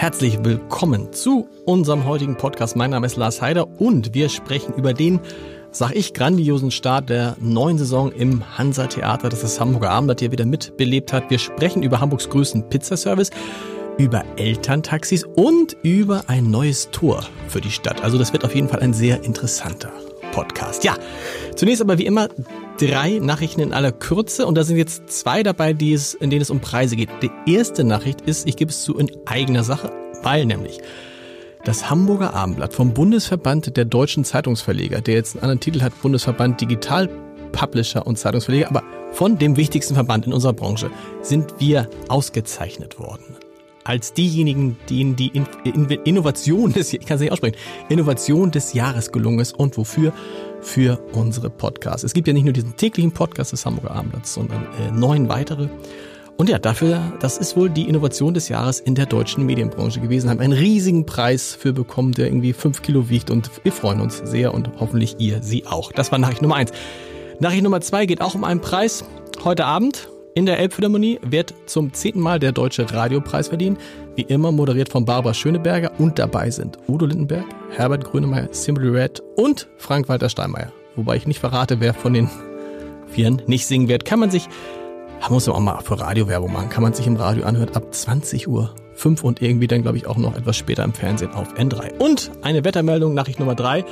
Herzlich willkommen zu unserem heutigen Podcast. Mein Name ist Lars Heider und wir sprechen über den, sag ich, grandiosen Start der neuen Saison im Hansa Theater, das das Hamburger Abendblatt hier wieder mitbelebt hat. Wir sprechen über Hamburgs größten Pizzaservice, über Elterntaxis und über ein neues Tor für die Stadt. Also das wird auf jeden Fall ein sehr interessanter Podcast. Ja, zunächst aber wie immer drei Nachrichten in aller Kürze und da sind jetzt zwei dabei, die es, in denen es um Preise geht. Die erste Nachricht ist, ich gebe es zu, in eigener Sache, weil nämlich das Hamburger Abendblatt vom Bundesverband der deutschen Zeitungsverleger, der jetzt einen anderen Titel hat, Bundesverband Digital Publisher und Zeitungsverleger, aber von dem wichtigsten Verband in unserer Branche sind wir ausgezeichnet worden als diejenigen, denen die in in Innovation des, ich kann es nicht aussprechen, Innovation des Jahres gelungen ist und wofür? Für unsere Podcasts. Es gibt ja nicht nur diesen täglichen Podcast des Hamburger Abendblatts, sondern äh, neun weitere. Und ja, dafür, das ist wohl die Innovation des Jahres in der deutschen Medienbranche gewesen. Haben einen riesigen Preis für bekommen, der irgendwie fünf Kilo wiegt und wir freuen uns sehr und hoffentlich ihr sie auch. Das war Nachricht Nummer eins. Nachricht Nummer zwei geht auch um einen Preis. Heute Abend in der Elbphilharmonie wird zum zehnten Mal der Deutsche Radiopreis verliehen. Wie immer moderiert von Barbara Schöneberger und dabei sind Udo Lindenberg, Herbert Grönemeyer, Simply Red und Frank-Walter Steinmeier. Wobei ich nicht verrate, wer von den Vieren nicht singen wird. Kann man sich, muss man auch mal für Radiowerbung machen, kann man sich im Radio anhören ab 20 Uhr 5 und irgendwie dann glaube ich auch noch etwas später im Fernsehen auf N3. Und eine Wettermeldung, Nachricht Nummer 3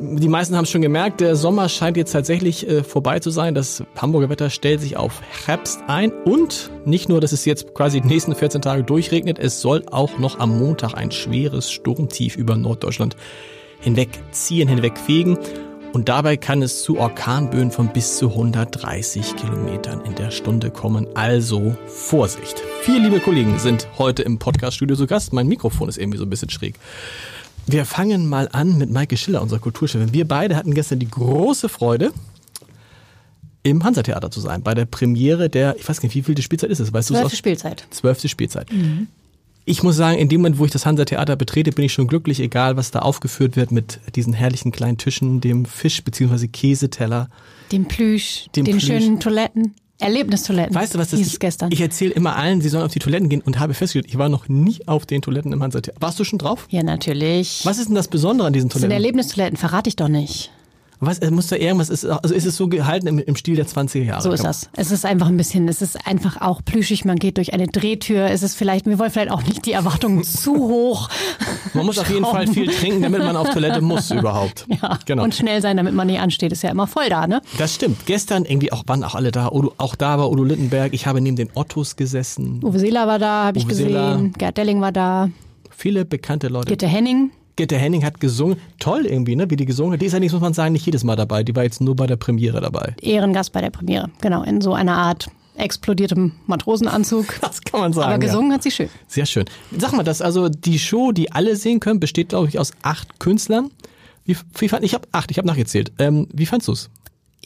die meisten haben es schon gemerkt, der Sommer scheint jetzt tatsächlich äh, vorbei zu sein. Das Hamburger Wetter stellt sich auf Herbst ein und nicht nur, dass es jetzt quasi die nächsten 14 Tage durchregnet, es soll auch noch am Montag ein schweres Sturmtief über Norddeutschland hinwegziehen, hinwegfegen. Und dabei kann es zu Orkanböen von bis zu 130 Kilometern in der Stunde kommen. Also Vorsicht. Vier liebe Kollegen sind heute im Podcaststudio zu Gast. Mein Mikrofon ist irgendwie so ein bisschen schräg. Wir fangen mal an mit Maike Schiller, unserer Kulturchefin. Wir beide hatten gestern die große Freude, im Hansa-Theater zu sein, bei der Premiere der, ich weiß nicht, wie viel die Spielzeit ist es, weißt du Zwölfte Spielzeit. Zwölfte Spielzeit. Mhm. Ich muss sagen, in dem Moment, wo ich das Hansa-Theater betrete, bin ich schon glücklich, egal was da aufgeführt wird mit diesen herrlichen kleinen Tischen, dem Fisch- bzw. Käseteller. Dem Plüsch, dem den Plüsch. schönen Toiletten. Erlebnistoiletten. Weißt du, was das ist? gestern. Ich erzähle immer allen, sie sollen auf die Toiletten gehen und habe festgestellt, ich war noch nie auf den Toiletten im Hansa Warst du schon drauf? Ja, natürlich. Was ist denn das Besondere an diesen Toiletten? Das sind Erlebnistoiletten, verrate ich doch nicht. Was, muss da irgendwas, ist, also ist es so gehalten im, im Stil der 20er Jahre? So ist das. Es ist einfach ein bisschen, es ist einfach auch plüschig, man geht durch eine Drehtür, es ist vielleicht, wir wollen vielleicht auch nicht die Erwartungen zu hoch. Man muss auf jeden Fall viel trinken, damit man auf Toilette muss überhaupt. Ja, genau. und schnell sein, damit man nicht ansteht, ist ja immer voll da, ne? Das stimmt. Gestern irgendwie auch, waren auch alle da, Odo, auch da war Udo Littenberg, ich habe neben den Ottos gesessen. Uwe Seeler war da, habe ich gesehen. Gerd Delling war da. Viele bekannte Leute. Gitte Henning. Gitte Henning hat gesungen. Toll irgendwie, ne? Wie die gesungen hat. Die ist nicht, muss man sagen, nicht jedes Mal dabei. Die war jetzt nur bei der Premiere dabei. Ehrengast bei der Premiere. Genau, in so einer Art explodiertem Matrosenanzug. Das kann man sagen. Aber gesungen ja. hat sie schön. Sehr schön. Sag mal, das also die Show, die alle sehen können, besteht, glaube ich, aus acht Künstlern. Wie, wie fand, ich habe acht, ich habe nachgezählt. Ähm, wie fandst du's?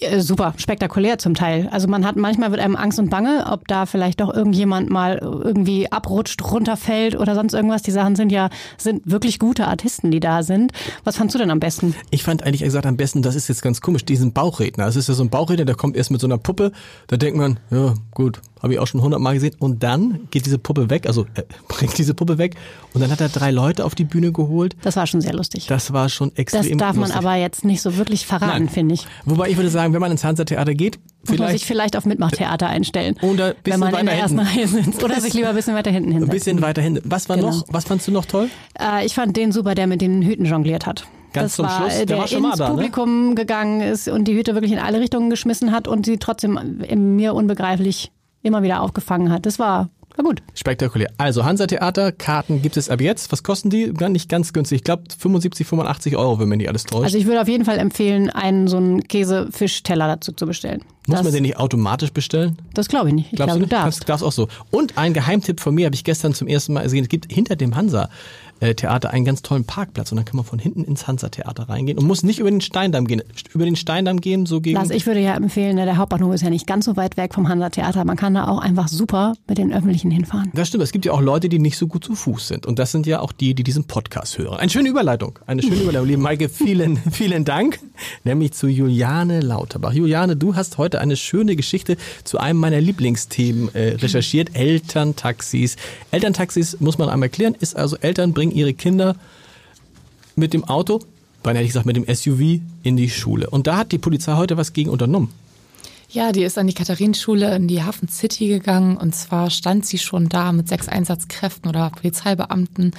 Äh, super, spektakulär zum Teil. Also man hat manchmal wird einem Angst und Bange, ob da vielleicht doch irgendjemand mal irgendwie abrutscht, runterfällt oder sonst irgendwas. Die Sachen sind ja sind wirklich gute Artisten, die da sind. Was fandst du denn am besten? Ich fand eigentlich gesagt am besten, das ist jetzt ganz komisch, diesen Bauchredner. Das ist ja so ein Bauchredner, der kommt erst mit so einer Puppe. Da denkt man, ja gut, habe ich auch schon hundertmal gesehen. Und dann geht diese Puppe weg, also äh, bringt diese Puppe weg. Und dann hat er drei Leute auf die Bühne geholt. Das war schon sehr lustig. Das war schon extrem Das darf lustig. man aber jetzt nicht so wirklich verraten, finde ich. Wobei ich würde sagen, wenn man ins Hansa-Theater geht, Vielleicht, Muss man sich vielleicht auf Mitmachtheater einstellen. Oder wenn man in der ersten Reihe sitzt. Oder sich lieber ein bisschen weiter hinten hinsetzt. Ein bisschen weiter hinten. Was war genau. noch? Was fandst du noch toll? Äh, ich fand den super, der mit den Hüten jongliert hat. Ganz das zum war, Schluss, der, der war schon ins mal da, Publikum ne? gegangen ist und die Hüte wirklich in alle Richtungen geschmissen hat und sie trotzdem mir unbegreiflich immer wieder aufgefangen hat. Das war Na gut. Spektakulär. Also Hansa Theater, Karten gibt es ab jetzt. Was kosten die? Gar nicht ganz günstig. Ich glaube 75, 85 Euro, wenn man nicht alles täuscht. Also ich würde auf jeden Fall empfehlen, einen so einen Käse-Fisch-Teller dazu zu bestellen. Muss das, man den nicht automatisch bestellen? Das glaube ich nicht. Ich Glaubst glaube, du du darfst. Darfst, darfst auch so. Und ein Geheimtipp von mir habe ich gestern zum ersten Mal gesehen. Es gibt hinter dem Hansa äh, einen ganz tollen Parkplatz und dann kann man von hinten ins Hansa Theater reingehen und muss nicht über den Steindamm gehen. Über den Steindamm gehen, so gegen. Lars, ich würde ja empfehlen, ne, der Hauptbahnhof ist ja nicht ganz so weit weg vom Hansa-Theater. Man kann da auch einfach super mit den Öffentlichen hinfahren. Das stimmt, es gibt ja auch Leute, die nicht so gut zu Fuß sind. Und das sind ja auch die, die diesen Podcast hören. Eine schöne Überleitung. Eine schöne Überleitung. Liebe Maike, vielen, vielen Dank. Nämlich zu Juliane Lauterbach. Juliane, du hast heute eine schöne Geschichte zu einem meiner Lieblingsthemen äh, recherchiert. Elterntaxis. Elterntaxis, muss man einmal erklären, ist also Eltern bringen ihre Kinder mit dem Auto, beinahe ich gesagt mit dem SUV, in die Schule. Und da hat die Polizei heute was gegen unternommen. Ja, die ist an die Katharinenschule in die Hafen City gegangen und zwar stand sie schon da mit sechs Einsatzkräften oder Polizeibeamten,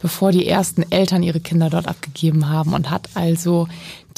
bevor die ersten Eltern ihre Kinder dort abgegeben haben und hat also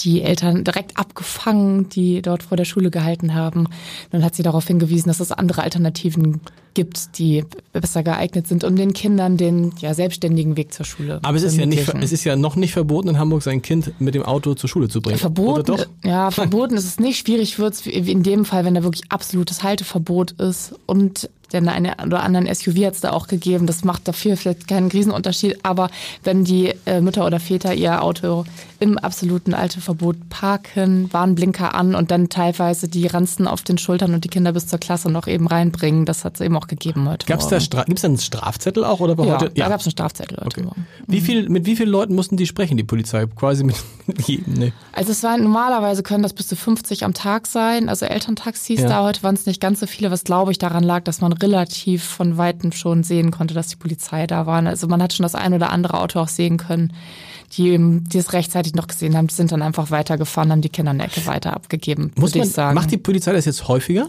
die Eltern direkt abgefangen, die dort vor der Schule gehalten haben. Dann hat sie darauf hingewiesen, dass es andere Alternativen gibt, die besser geeignet sind, um den Kindern den ja, selbstständigen Weg zur Schule Aber es ist ja nicht, es ist ja noch nicht verboten, in Hamburg sein Kind mit dem Auto zur Schule zu bringen. Verboten, ja, verboten ist es nicht. Schwierig wird es in dem Fall, wenn da wirklich absolutes Halteverbot ist und denn eine oder anderen SUV hat es da auch gegeben. Das macht dafür vielleicht keinen Riesenunterschied. Aber wenn die äh, Mütter oder Väter ihr Auto im absoluten Halteverbot parken, Warnblinker an und dann teilweise die Ranzen auf den Schultern und die Kinder bis zur Klasse noch eben reinbringen, das hat es eben auch gegeben heute Gab's da Morgen. Stra gibt's da einen Strafzettel auch oder war ja, heute? da gab es einen Strafzettel heute Okay. Morgen. Wie viel, mit wie vielen Leuten mussten die sprechen, die Polizei? Quasi mit jedem, nee. Also es waren normalerweise können das bis zu 50 am Tag sein, also Elterntaxis. Ja. Da heute waren es nicht ganz so viele, was glaube ich daran lag, dass man relativ von weitem schon sehen konnte, dass die Polizei da war. Also man hat schon das ein oder andere Auto auch sehen können, die, eben- die es rechtzeitig noch gesehen haben. Die sind dann einfach weitergefahren, haben die Kinder in der Ecke weiter abgegeben, Muss würde man, ich sagen. macht die Polizei das jetzt häufiger?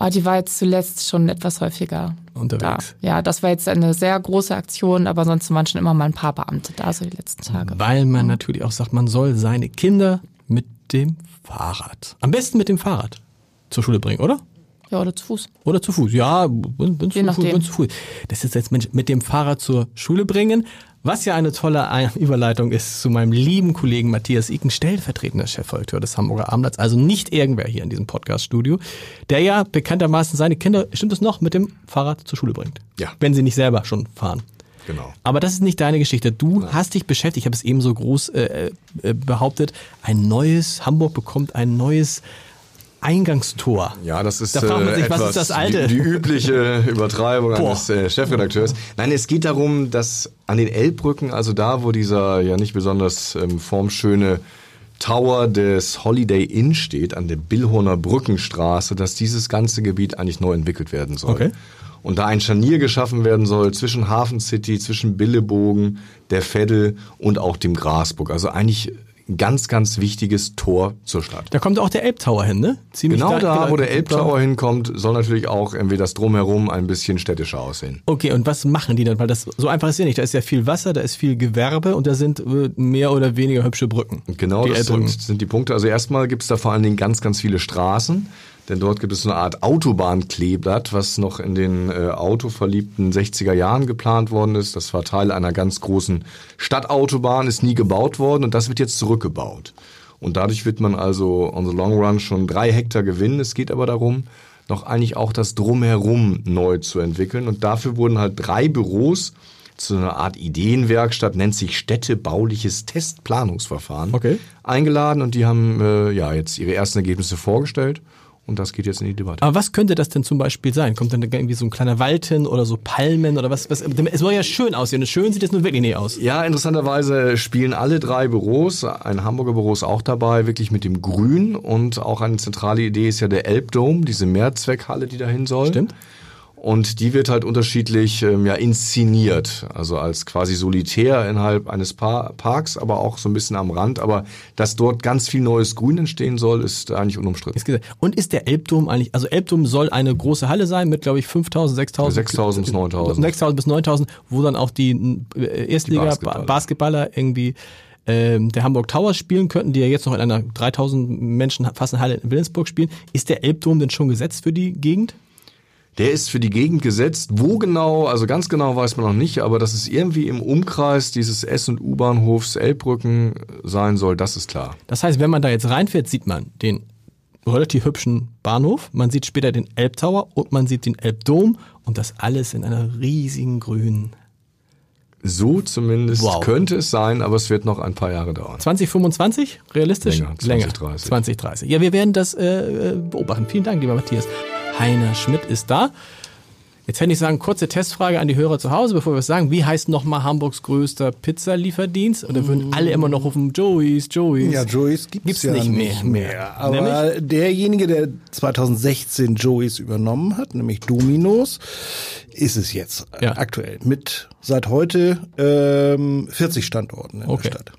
oh, die war jetzt zuletzt schon etwas häufiger Unterwegs. da. Ja, das war jetzt eine sehr große Aktion, aber sonst waren schon immer mal ein paar Beamte da, so die letzten Tage. Weil man natürlich auch sagt, man soll seine Kinder mit dem Fahrrad, am besten mit dem Fahrrad zur Schule bringen, oder? Ja, oder zu Fuß. Oder zu Fuß. Ja, wenn wenn zu, Fuß, wenn zu Fuß. Das ist jetzt Mensch, mit dem Fahrrad zur Schule bringen. Was ja eine tolle Überleitung ist zu meinem lieben Kollegen Matthias Iken, stellvertretender Chefredakteur des Hamburger Abendblatts, also nicht irgendwer hier in diesem Podcast-Studio, der ja bekanntermaßen seine Kinder, stimmt es noch, mit dem Fahrrad zur Schule bringt. Ja. Wenn sie nicht selber schon fahren. Genau. Aber das ist nicht deine Geschichte. Du hast dich beschäftigt, ich habe es eben so groß äh, äh, behauptet, ein neues, Hamburg bekommt ein neues Eingangstor. Ja, das ist Da fragt man äh, sich, was etwas ist das Alte? Die, die übliche Übertreibung Boah. eines äh, Chefredakteurs. Nein, es geht darum, dass an den Elbbrücken, also da, wo dieser ja nicht besonders ähm, formschöne Tower des Holiday Inn steht, an der Billhorner Brückenstraße, dass dieses ganze Gebiet eigentlich neu entwickelt werden soll. Okay. Und da ein Scharnier geschaffen werden soll zwischen Hafen City, zwischen Billebogen, der Veddel und auch dem Grasburg. Also eigentlich ganz, ganz wichtiges Tor zur Stadt. Da kommt auch der Elbtower hin, ne? Ziemlich Genau da, wo der Elbtower. Hinkommt, soll natürlich auch irgendwie das Drumherum ein bisschen städtischer aussehen. Okay, und was machen die dann? Weil das so einfach ist ja nicht. Da ist ja viel Wasser, da ist viel Gewerbe und da sind äh, mehr oder weniger hübsche Brücken. Genau die das sind, sind die Punkte. Also erstmal gibt es da vor allen Dingen ganz, ganz viele Straßen. Denn dort gibt es eine Art Autobahnkleeblatt, was noch in den äh, autoverliebten 60er Jahren geplant worden ist. Das war Teil einer ganz großen Stadtautobahn, ist nie gebaut worden und das wird jetzt zurückgebaut. Und dadurch wird man also on the long run schon drei Hektar gewinnen. Es geht aber darum, noch eigentlich auch das Drumherum neu zu entwickeln. Und dafür wurden halt drei Büros zu einer Art Ideenwerkstatt, nennt sich Städtebauliches Testplanungsverfahren, Okay. eingeladen und die haben äh, ja jetzt ihre ersten Ergebnisse vorgestellt und das geht jetzt in die Debatte. Aber was könnte das denn zum Beispiel sein? Kommt dann da irgendwie so ein kleiner Wald hin oder so Palmen oder was? was es soll ja schön aussehen. Und schön sieht es nun wirklich nicht aus. Ja, interessanterweise spielen alle drei Büros, ein Hamburger Büro ist auch dabei, wirklich mit dem Grün und auch eine zentrale Idee ist ja der Elbdome, diese Mehrzweckhalle, die dahin soll. Stimmt. Und die wird halt unterschiedlich ähm, ja, inszeniert, also als quasi solitär innerhalb eines pa Parks, aber auch so ein bisschen am Rand. Aber dass dort ganz viel neues Grün entstehen soll, ist eigentlich unumstritten. Und ist der Elbdom eigentlich, also Elbdom soll eine große Halle sein mit, glaube ich, 5000, 6000. 6000 bis 9000. 6000 bis 9000, wo dann auch die äh, Erstliga Die Basketballer. Basketballer. Irgendwie ähm, der Hamburg Towers spielen könnten, die ja jetzt noch in einer 3000 Menschen fassenden Halle in Wilhelmsburg spielen. Ist der Elbdom denn schon gesetzt für die Gegend? Der ist für die Gegend gesetzt. Wo genau, also ganz genau weiß man noch nicht, aber dass es irgendwie im Umkreis dieses S- und U-Bahnhofs Elbbrücken sein soll, das ist klar. Das heißt, wenn man da jetzt reinfährt, sieht man den relativ hübschen Bahnhof, man sieht später den Elbtower und man sieht den Elbdom und das alles in einer riesigen grünen. So zumindest Wow. könnte es sein, aber es wird noch ein paar Jahre dauern. 2025? Realistisch? Länger, 2030. 2030. Ja, wir werden das äh, äh, beobachten. Vielen Dank, lieber Matthias. Heiner Schmidt ist da. Jetzt hätte ich sagen, kurze Testfrage an die Hörer zu Hause, bevor wir es sagen. Wie heißt nochmal Hamburgs größter Pizzalieferdienst? Oder würden alle immer noch rufen, Joey's, Joey's? Ja, Joey's gibt's, Gibt's ja nicht mehr. mehr. Aber derjenige, der 2016 Joey's übernommen hat, nämlich Dominos, ist es jetzt Ja. aktuell mit seit heute ähm, 40 Standorten in Okay. der Stadt.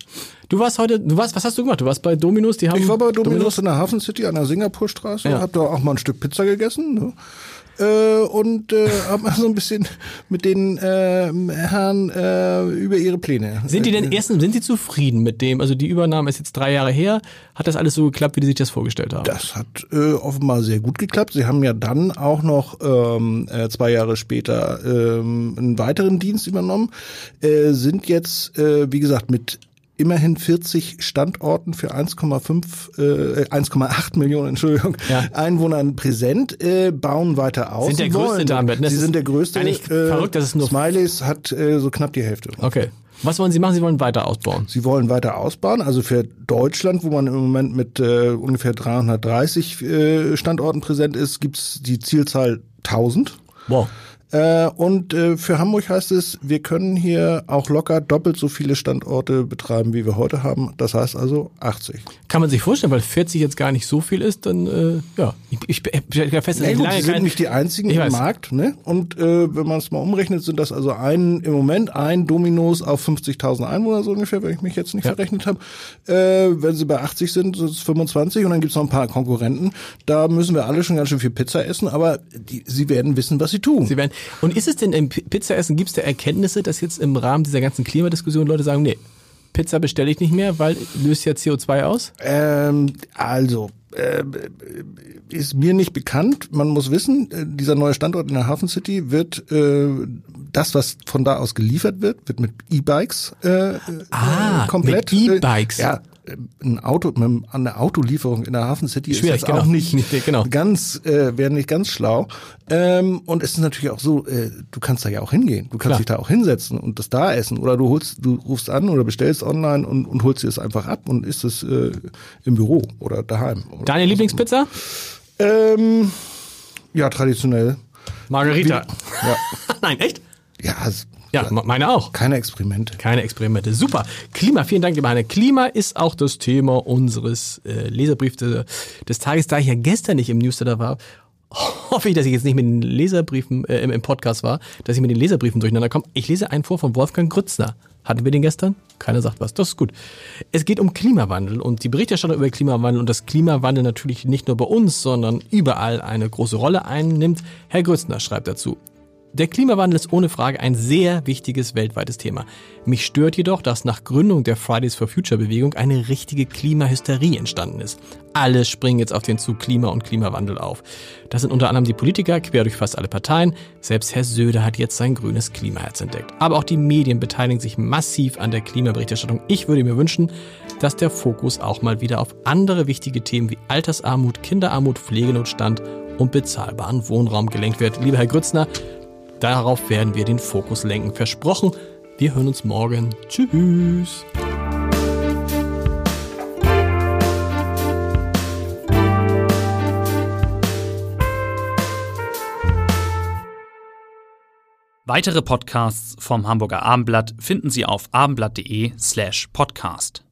Du warst heute, du warst, was hast du gemacht? Du warst bei Dominos, die haben. Ich war bei Dominos in der Hafen City an der Singapurstraße, Ja. hab da auch mal ein Stück Pizza gegessen. Ne? Äh, und äh, hab mal so ein bisschen mit den äh, Herren äh, über ihre Pläne. Sind die denn äh, erstens, sind sie zufrieden mit dem? Also die Übernahme ist jetzt drei Jahre her. Hat das alles so geklappt, wie die sich das vorgestellt haben? Das hat äh, offenbar sehr gut geklappt. Sie haben ja dann auch noch ähm, äh, zwei Jahre später ähm, einen weiteren Dienst übernommen, äh, sind jetzt, äh, wie gesagt, mit immerhin 40 Standorten für 1,5, äh, 1,8 Millionen Entschuldigung, Ja. Einwohnern präsent, äh, bauen weiter aus. Sind der größte wollen- damit, ne? Sie sind der größte. eigentlich verrückt, dass es nur- Smileys hat äh, so knapp die Hälfte. Okay. Was wollen sie machen? Sie wollen weiter ausbauen. Sie wollen weiter ausbauen. Also für Deutschland, wo man im Moment mit äh, ungefähr 330 äh, Standorten präsent ist, gibt's die Zielzahl 1000. Wow. Äh, und äh, für Hamburg heißt es, wir können hier auch locker doppelt so viele Standorte betreiben, wie wir heute haben. Das heißt also 80. Kann man sich vorstellen, weil 40 jetzt gar nicht so viel ist, dann äh, ja. Ich, ich, ich stelle fest, ich gut, sie sind nicht die einzigen Ich im weiß. Markt, ne? Und äh, wenn man es mal umrechnet, sind das also ein im Moment ein Dominos auf 50.000 Einwohner so ungefähr, wenn ich mich jetzt nicht Ja. verrechnet habe. Äh, wenn sie bei 80 sind, sind es 25 und dann gibt's noch ein paar Konkurrenten. Da müssen wir alle schon ganz schön viel Pizza essen, aber die, sie werden wissen, was sie tun. Sie werden, und ist es denn im Pizzaessen, gibt es da Erkenntnisse, dass jetzt im Rahmen dieser ganzen Klimadiskussion Leute sagen, nee, Pizza bestelle ich nicht mehr, weil löst ja CO2 aus? Ähm, also, äh, ist mir nicht bekannt. Man muss wissen, äh, dieser neue Standort in der Hafen City wird äh, das, was von da aus geliefert wird, wird mit E-Bikes äh, Ah, äh, komplett. mit E-Bikes. Äh, ja, äh, ein Auto, mit, an der Autolieferung in der Hafen City Schwierig, ist das genau. auch nicht, Nicht, genau. ganz, äh, wäre nicht ganz schlau. Ähm, und es ist natürlich auch so, äh, du kannst da ja auch hingehen. Du kannst Klar. dich da auch hinsetzen und das da essen. Oder du holst, du rufst an oder bestellst online und, und holst dir es einfach ab und isst es äh, im Büro oder daheim. Deine Lieblingspizza? Ähm, ja, traditionell. Margarita. Ja, Nein, echt? Ja, es- Ja, me- meine auch. keine Experimente. Keine Experimente. Super. Klima, vielen Dank, lieber Heine. Klima ist auch das Thema unseres äh, Leserbriefs des, des Tages. Da ich ja gestern nicht im Newsletter war, hoffe ich, dass ich jetzt nicht mit den Leserbriefen äh, im, im Podcast war, dass ich mit den Leserbriefen durcheinander komme. Ich lese einen vor von Wolfgang Grützner. Hatten wir den gestern? Keiner sagt was. Das ist gut. Es geht um Klimawandel und die Berichterstattung über Klimawandel und dass Klimawandel natürlich nicht nur bei uns, sondern überall eine große Rolle einnimmt. Herr Grützner schreibt dazu. Der Klimawandel ist ohne Frage ein sehr wichtiges weltweites Thema. Mich stört jedoch, dass nach Gründung der Fridays for Future Bewegung eine richtige Klimahysterie entstanden ist. Alle springen jetzt auf den Zug Klima und Klimawandel auf. Das sind unter anderem die Politiker quer durch fast alle Parteien. Selbst Herr Söder hat jetzt sein grünes Klimaherz entdeckt. Aber auch die Medien beteiligen sich massiv an der Klimaberichterstattung. Ich würde mir wünschen, dass der Fokus auch mal wieder auf andere wichtige Themen wie Altersarmut, Kinderarmut, Pflegenotstand und bezahlbaren Wohnraum gelenkt wird. Lieber Herr Grützner, Darauf werden wir den Fokus lenken. Versprochen. Wir hören uns morgen. Tschüss. Weitere Podcasts vom Hamburger Abendblatt finden Sie auf abendblatt.de slash podcast.